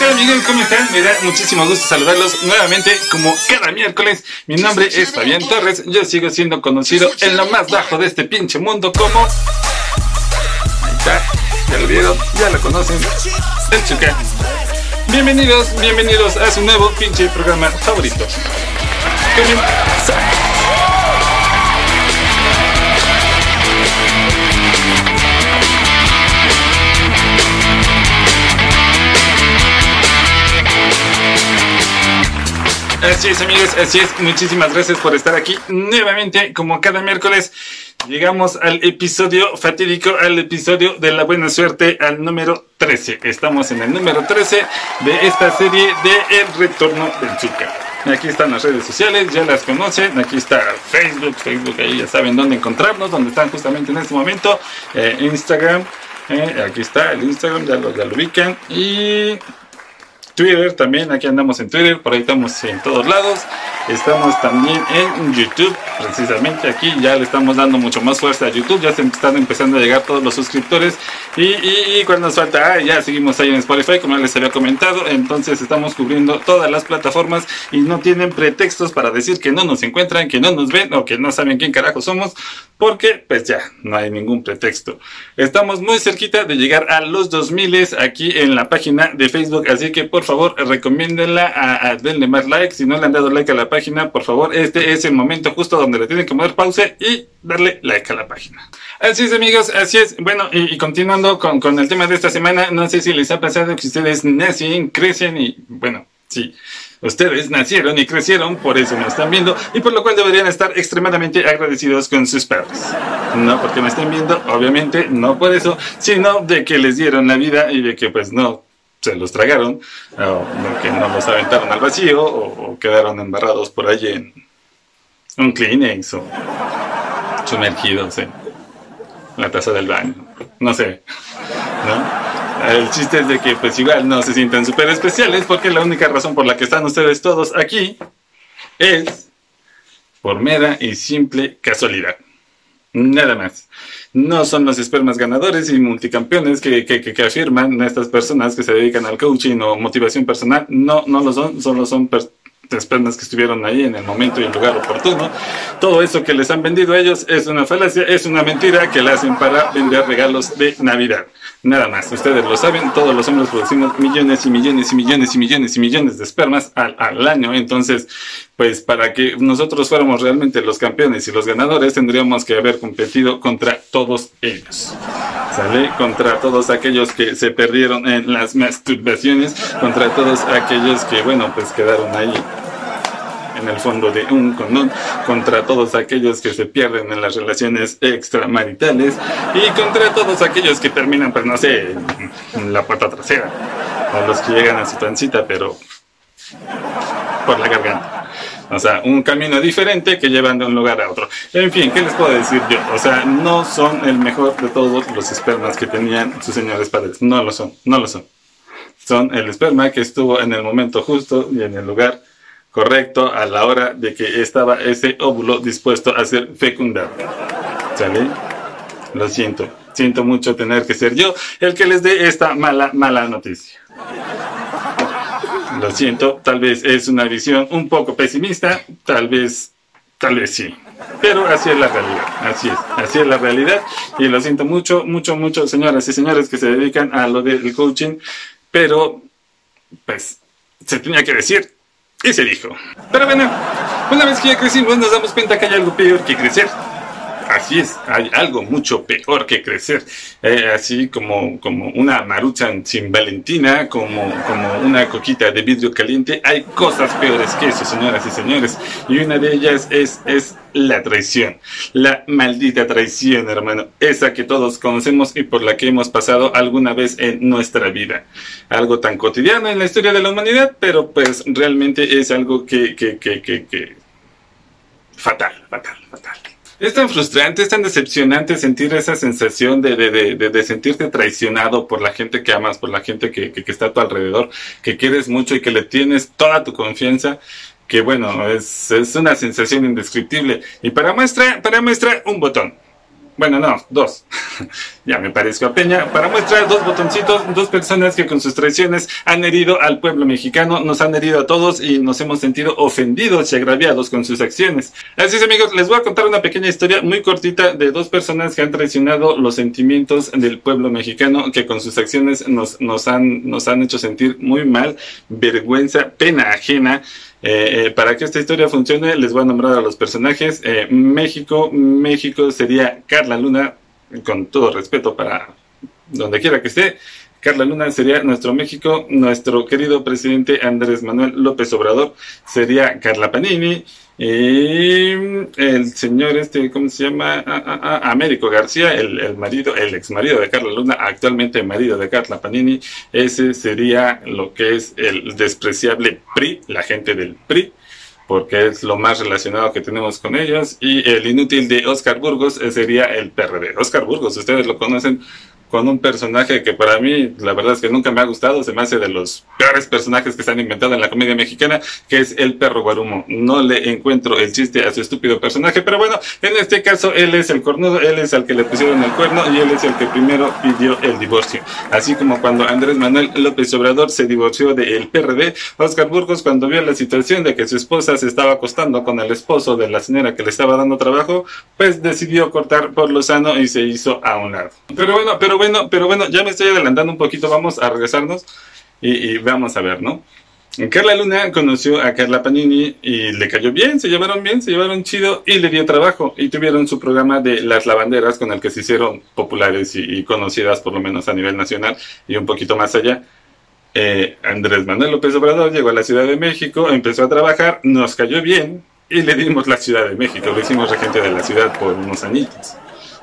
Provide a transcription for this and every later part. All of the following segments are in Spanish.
tal amigos? ¿Cómo están? Me da muchísimo gusto saludarlos nuevamente como cada miércoles. Mi nombre es Fabián Torres. Yo sigo siendo conocido en lo más bajo de este pinche mundo como... Ahí está, ya lo vieron, ya lo conocen. El Chuca. Bienvenidos, bienvenidos a su nuevo pinche programa favorito. Así es amigos, así es. Muchísimas gracias por estar aquí nuevamente como cada miércoles. Llegamos al episodio fatídico, al episodio de la buena suerte, al número 13. Estamos en el número 13 de esta serie de El Retorno del Zuka. Aquí están las redes sociales, ya las conocen. Aquí está Facebook, Facebook, ahí ya saben dónde encontrarnos, dónde están justamente en este momento. Eh, Instagram, eh, aquí está el Instagram, ya lo, ya lo ubican. Y Twitter también, aquí andamos en Twitter, por ahí estamos en todos lados. Estamos también en YouTube, precisamente aquí ya le estamos dando mucho más fuerza a YouTube, ya se están empezando a llegar todos los suscriptores y, y, cuando nos falta, ah, ya seguimos ahí en Spotify, como les había comentado, entonces estamos cubriendo todas las plataformas y no tienen pretextos para decir que no nos encuentran, que no nos ven o que no saben quién carajo somos, porque pues ya, no hay ningún pretexto. Estamos muy cerquita de llegar a los 2000 aquí en la página de Facebook, así que por recomiéndenla, a, a, denle más like, si no le han dado like a la página, por favor, este es el momento justo donde le tienen que poner pausa y darle like a la página. Así es amigos, así es. Bueno, y, y continuando con, con, el tema de esta semana, no sé si les ha pasado que ustedes nacen, crecen y bueno, sí. Ustedes nacieron y crecieron, por eso me están viendo, y por lo cual deberían estar extremadamente agradecidos con sus padres. No porque me estén viendo, obviamente, no por eso, sino de que les dieron la vida y de que pues no se los tragaron, o que no los aventaron al vacío, o, quedaron embarrados por allí en un Kleenex, o sumergidos en la taza del baño, no sé, ¿no? El chiste es de que pues igual no se sientan súper especiales porque la única razón por la que están ustedes todos aquí es por mera y simple casualidad. Nada más. No son los espermas ganadores y multicampeones que, que, que, afirman estas personas que se dedican al coaching o motivación personal. No, no lo son, solo son espermas que estuvieron ahí en el momento y el lugar oportuno. Todo eso que les han vendido a ellos es una falacia, es una mentira que le hacen para vender regalos de Navidad. Nada más, ustedes lo saben, todos los hombres producimos millones y millones y millones y millones y millones de espermas al, al, año. Entonces, pues para que nosotros fuéramos realmente los campeones y los ganadores, tendríamos que haber competido contra todos ellos. ¿Sale? Contra todos aquellos que se perdieron en las masturbaciones, contra todos aquellos que, bueno, pues quedaron ahí en el fondo de un condón, contra todos aquellos que se pierden en las relaciones extramaritales y contra todos aquellos que terminan, pues no sé, en la puerta trasera, o los que llegan a su pancita, pero por la garganta. O sea, un camino diferente que llevan de un lugar a otro. En fin, ¿qué les puedo decir yo? O sea, no son el mejor de todos los espermas que tenían sus señores padres. No lo son, no lo son. Son el esperma que estuvo en el momento justo y en el lugar correcto a la hora de que estaba ese óvulo dispuesto a ser fecundado. Lo siento. Siento mucho tener que ser yo el que les dé esta mala, mala noticia. Lo siento, tal vez es una visión un poco pesimista, tal vez, tal vez sí. Pero así es la realidad, así es, así es la realidad. Y lo siento mucho, mucho, mucho, señoras y señores que se dedican a lo del coaching, pero, pues, se tenía que decir, y se dijo. Pero bueno, una vez que ya crecimos nos damos cuenta que hay algo peor que crecer. Así es, hay algo mucho peor que crecer. Eh, así como, como una maruchan sin Valentina, como, como una coquita de vidrio caliente, hay cosas peores que eso, señoras y señores. Y una de ellas es, es la traición. La maldita traición, hermano. Esa que todos conocemos y por la que hemos pasado alguna vez en nuestra vida. Algo tan cotidiano en la historia de la humanidad, pero pues realmente es algo que, que, que, que, que... fatal, fatal, fatal. Es tan frustrante, es tan decepcionante sentir esa sensación de, de, de, de, sentirte traicionado por la gente que amas, por la gente que, que, que, está a tu alrededor, que quieres mucho y que le tienes toda tu confianza, que bueno, es, es una sensación indescriptible. Y para muestra, para muestra, un botón. Bueno, no, dos. ya me parezco a Peña. Para mostrar dos botoncitos, dos personas que con sus traiciones han herido al pueblo mexicano, nos han herido a todos y nos hemos sentido ofendidos y agraviados con sus acciones. Así es, amigos, les voy a contar una pequeña historia muy cortita de dos personas que han traicionado los sentimientos del pueblo mexicano, que con sus acciones nos, nos, han, nos han hecho sentir muy mal, vergüenza, pena ajena. Eh, eh, para que esta historia funcione, les voy a nombrar a los personajes. Eh, México, México sería Carla Luna, con todo respeto para donde quiera que esté. Carla Luna sería nuestro México, nuestro querido presidente Andrés Manuel López Obrador sería Carla Panini, y el señor este, ¿cómo se llama? Ah, ah, ah, Américo García, el, el, marido, el ex marido de Carla Luna, actualmente marido de Carla Panini, ese sería lo que es el despreciable PRI, la gente del PRI porque es lo más relacionado que tenemos con ellos. Y el inútil de Oscar Burgos sería el PRD. Oscar Burgos, ustedes lo conocen con un personaje que para mí, la verdad es que nunca me ha gustado, se me hace de los peores personajes que se han inventado en la comedia mexicana, que es el perro guarumo. No le encuentro el chiste a su estúpido personaje, pero bueno, en este caso él es el cornudo, él es el que le pusieron el cuerno y él es el que primero pidió el divorcio. Así como cuando Andrés Manuel López Obrador se divorció del PRD, Oscar Burgos cuando vio la situación de que su esposa se estaba acostando con el esposo de la señora que le estaba dando trabajo, pues decidió cortar por lo sano y se hizo a un lado. Pero bueno, pero bueno, pero bueno, ya me estoy adelantando un poquito, vamos a regresarnos y, vamos a ver, ¿no? Carla Luna conoció a Carla Panini y le cayó bien, se llevaron bien, se llevaron chido y le dio trabajo y tuvieron su programa de las lavanderas con el que se hicieron populares y, conocidas por lo menos a nivel nacional y un poquito más allá. Eh, Andrés Manuel López Obrador llegó a la Ciudad de México, empezó a trabajar, nos cayó bien y le dimos la Ciudad de México, lo hicimos regente de la ciudad por unos añitos.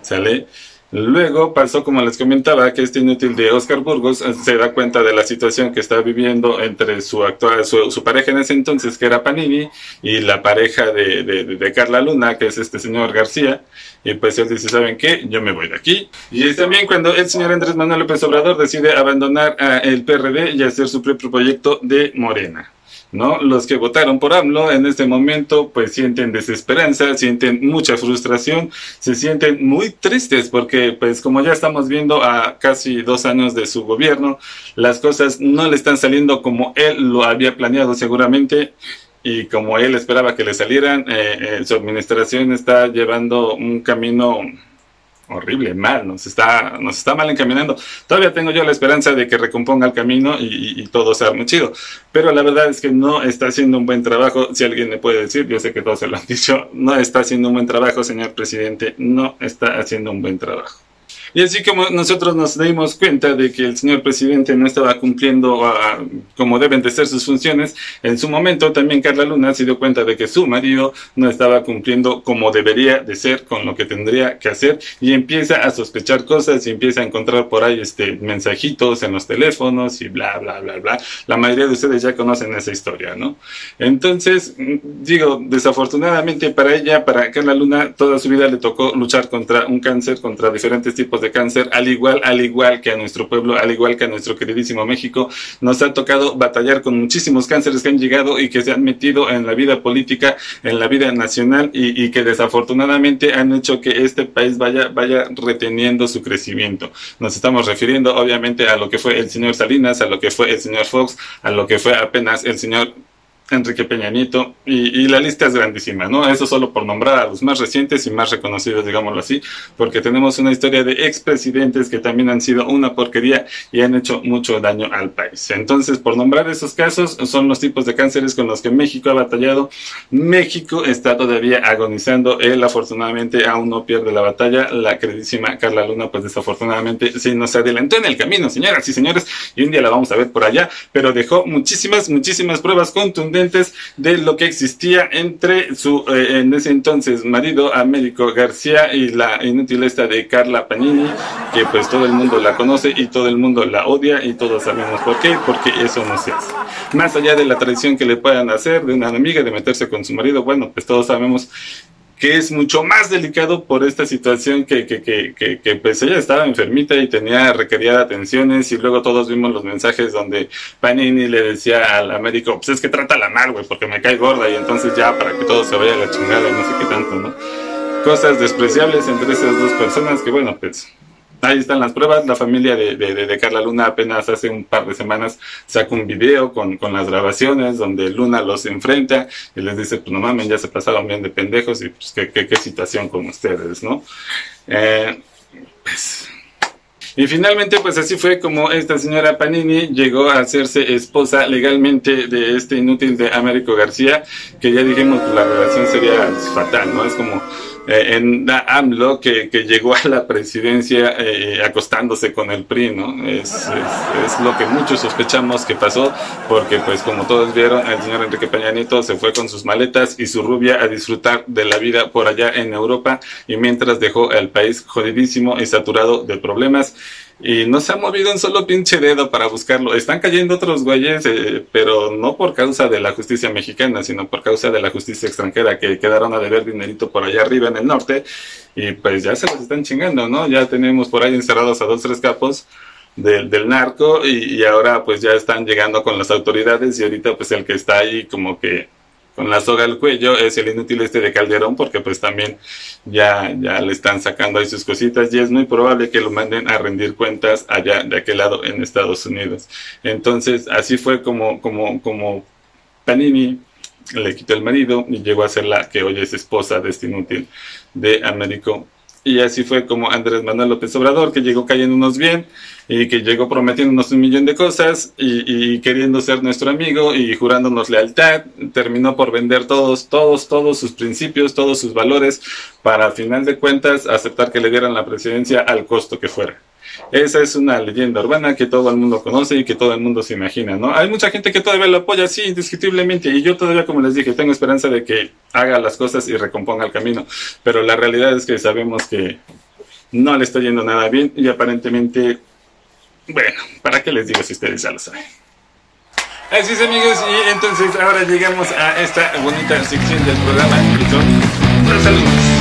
¿Sale? Luego pasó, como les comentaba, que este inútil de Oscar Burgos eh, se da cuenta de la situación que está viviendo entre su actual, su, pareja en ese entonces, que era Panini, y la pareja de, de, Carla Luna, que es este señor García. Y pues él dice, ¿saben qué? Yo me voy de aquí. Y también cuando el señor Andrés Manuel López Obrador decide abandonar el PRD y hacer su propio proyecto de Morena. ¿No? Los que votaron por AMLO en este momento pues sienten desesperanza, sienten mucha frustración, se sienten muy tristes porque pues como ya estamos viendo a casi dos años de su gobierno, las cosas no le están saliendo como él lo había planeado seguramente y como él esperaba que le salieran, eh, eh, su administración está llevando un camino horrible, mal, nos está, nos está mal encaminando. Todavía tengo yo la esperanza de que recomponga el camino y, todo sea muy chido. Pero la verdad es que no está haciendo un buen trabajo. Si alguien me puede decir, yo sé que todos se lo han dicho, no está haciendo un buen trabajo, señor presidente, no está haciendo un buen trabajo. Y así como nosotros nos dimos cuenta de que el señor presidente no estaba cumpliendo ah, como deben de ser sus funciones, en su momento también Carla Luna se dio cuenta de que su marido no estaba cumpliendo como debería de ser con lo que tendría que hacer y empieza a sospechar cosas y empieza a encontrar por ahí este mensajitos en los teléfonos y bla bla bla bla. La mayoría de ustedes ya conocen esa historia, ¿no? Entonces, digo, desafortunadamente para ella, para Carla Luna, toda su vida le tocó luchar contra un cáncer, contra diferentes tipos de cáncer, al igual, al igual que a nuestro pueblo, al igual que a nuestro queridísimo México, nos ha tocado batallar con muchísimos cánceres que han llegado y que se han metido en la vida política, en la vida nacional y, que desafortunadamente han hecho que este país vaya, vaya reteniendo su crecimiento. Nos estamos refiriendo obviamente a lo que fue el señor Salinas, a lo que fue el señor Fox, a lo que fue apenas el señor Enrique Peña Nieto, y, la lista es grandísima, ¿no? Eso solo por nombrar a los más recientes y más reconocidos, digámoslo así, porque tenemos una historia de expresidentes que también han sido una porquería y han hecho mucho daño al país. Entonces, por nombrar esos casos, son los tipos de cánceres con los que México ha batallado. México está todavía agonizando, él afortunadamente aún no pierde la batalla, la queridísima Carla Luna, pues desafortunadamente sí nos adelantó en el camino, señoras y señores, y un día la vamos a ver por allá, pero dejó muchísimas, muchísimas pruebas contundentes de lo que existía entre su, eh, en ese entonces, marido Américo García y la inútil esta de Carla Panini, que pues todo el mundo la conoce y todo el mundo la odia y todos sabemos por qué, porque eso no se hace. Más allá de la tradición que le puedan hacer de una amiga de meterse con su marido, bueno, pues todos sabemos que es mucho más delicado por esta situación que, que, que, que, pues ella estaba enfermita y tenía, requería atenciones y luego todos vimos los mensajes donde Panini le decía al médico, pues es que trátala mal, güey, porque me cae gorda y entonces ya para que todo se vaya a la chingada no sé qué tanto, ¿no? cosas despreciables entre esas dos personas que bueno, pues Ahí están las pruebas. La familia de, de, Carla Luna apenas hace un par de semanas sacó un video con, con, las grabaciones donde Luna los enfrenta y les dice, pues no mames, ya se pasaron bien de pendejos y pues qué, qué, qué situación con ustedes, ¿no? Eh, pues y finalmente, pues así fue como esta señora Panini llegó a hacerse esposa legalmente de este inútil de Américo García, que ya dijimos que la relación sería fatal, ¿no? Es como eh, en AMLO que, que, llegó a la presidencia eh, acostándose con el PRI, ¿no? Es, es, es, lo que muchos sospechamos que pasó, porque pues como todos vieron, el señor Enrique Peña Nieto se fue con sus maletas y su rubia a disfrutar de la vida por allá en Europa y mientras dejó al país jodidísimo y saturado de problemas y no se ha movido un solo pinche dedo para buscarlo. Están cayendo otros güeyes, eh, pero no por causa de la justicia mexicana, sino por causa de la justicia extranjera, que quedaron a deber dinerito por allá arriba en el norte, y pues ya se los están chingando, ¿no? Ya tenemos por ahí encerrados a dos, tres capos del, del narco, y, y ahora pues ya están llegando con las autoridades, y ahorita pues el que está ahí como que con la soga al cuello es el inútil este de Calderón porque pues también ya, ya le están sacando ahí sus cositas y es muy probable que lo manden a rendir cuentas allá de aquel lado en Estados Unidos. Entonces así fue como, como, como Panini le quitó el marido y llegó a ser la que hoy es esposa de este inútil de Américo y así fue como Andrés Manuel López Obrador, que llegó cayéndonos bien y que llegó prometiéndonos un millón de cosas y, queriendo ser nuestro amigo y jurándonos lealtad, terminó por vender todos, todos, todos sus principios, todos sus valores para al final de cuentas aceptar que le dieran la presidencia al costo que fuera. Esa es una leyenda urbana que todo el mundo conoce y que todo el mundo se imagina, ¿no? Hay mucha gente que todavía lo apoya, sí, indiscutiblemente, y yo todavía, como les dije, tengo esperanza de que haga las cosas y recomponga el camino, pero la realidad es que sabemos que no le está yendo nada bien y aparentemente, bueno, ¿para qué les digo si ustedes ya lo saben? Así es amigos, y entonces ahora llegamos a esta bonita sección del programa los saludos.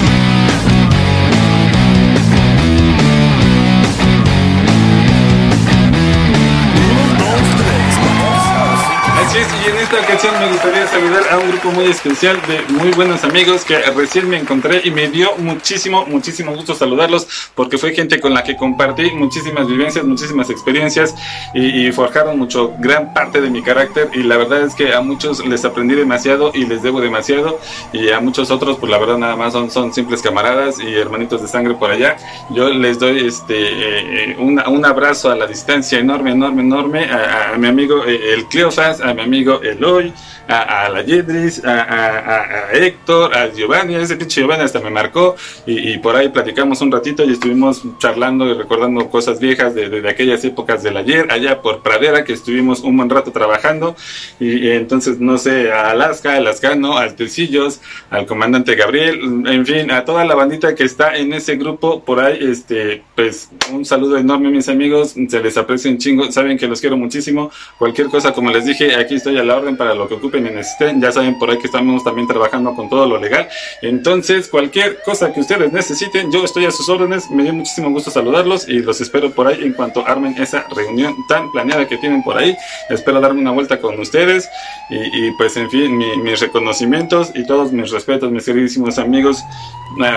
Esta me gustaría saludar a un grupo muy especial de muy buenos amigos que recién me encontré y me dio muchísimo, muchísimo gusto saludarlos porque fue gente con la que compartí muchísimas vivencias, muchísimas experiencias y, forjaron mucho, gran parte de mi carácter y la verdad es que a muchos les aprendí demasiado y les debo demasiado y a muchos otros pues la verdad nada más son, son simples camaradas y hermanitos de sangre por allá. Yo les doy este eh, un abrazo a la distancia enorme, enorme, enorme a, mi amigo eh, el Cleofas, a mi amigo Eloy, a, la Yedris, a, Héctor, a Giovanni, ese pinche Giovanni hasta me marcó. Y, por ahí platicamos un ratito y estuvimos charlando y recordando cosas viejas de, aquellas épocas del ayer, allá por Pradera, que estuvimos un buen rato trabajando. Y, entonces, no sé, a Alaska, a Lascano, al Tecillos, al comandante Gabriel, en fin, a toda la bandita que está en ese grupo, por ahí, este, pues un saludo enorme mis amigos, se les aprecia un chingo, saben que los quiero muchísimo, cualquier cosa como les dije, aquí estoy a la orden para lo que ocupen y necesiten. Ya saben por ahí que estamos también trabajando con todo lo legal. Entonces, cualquier cosa que ustedes necesiten, yo estoy a sus órdenes. Me dio muchísimo gusto saludarlos y los espero por ahí en cuanto armen esa reunión tan planeada que tienen por ahí. Espero darme una vuelta con ustedes y, pues, en fin, mis reconocimientos y todos mis respetos, mis queridísimos amigos.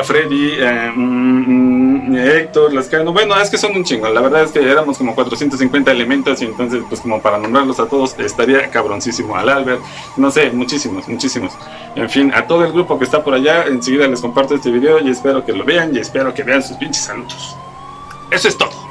Freddy, eh, mm, mm, Héctor, Lascano. Bueno, es que son un chingo. La verdad es que éramos como 450 elementos y entonces, pues, como para nombrarlos a todos, estaría cabroncísimo. Al Albert, no sé, muchísimos, muchísimos. En fin, a todo el grupo que está por allá, enseguida les comparto este video y espero que lo vean y espero que vean sus pinches saludos. Eso es todo.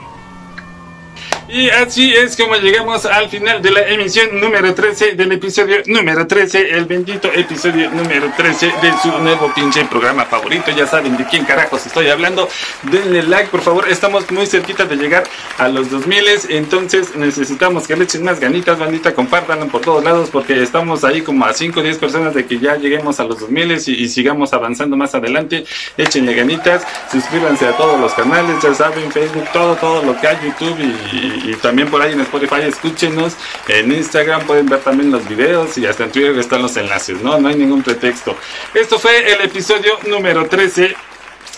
Y así es como llegamos al final de la emisión número 13 del episodio número 13, el bendito episodio número 13 de su nuevo pinche programa favorito. Ya saben de quién carajos estoy hablando. Denle like, por favor. Estamos muy cerquita de llegar a los 2000, entonces necesitamos que le echen más ganitas, bandita. Compártanlo por todos lados porque estamos ahí como a 5 o 10 personas de que ya lleguemos a los 2000 y, y sigamos avanzando más adelante. Échenle ganitas, suscríbanse a todos los canales, ya saben, Facebook, todo, todo lo que hay, YouTube y y también por ahí en Spotify escúchenos. En Instagram pueden ver también los videos y hasta en Twitter están los enlaces, ¿no? No hay ningún pretexto. Esto fue el episodio número 13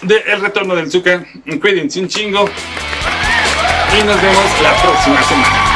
de El Retorno del Zucker. Cuídense un chingo y nos vemos la próxima semana.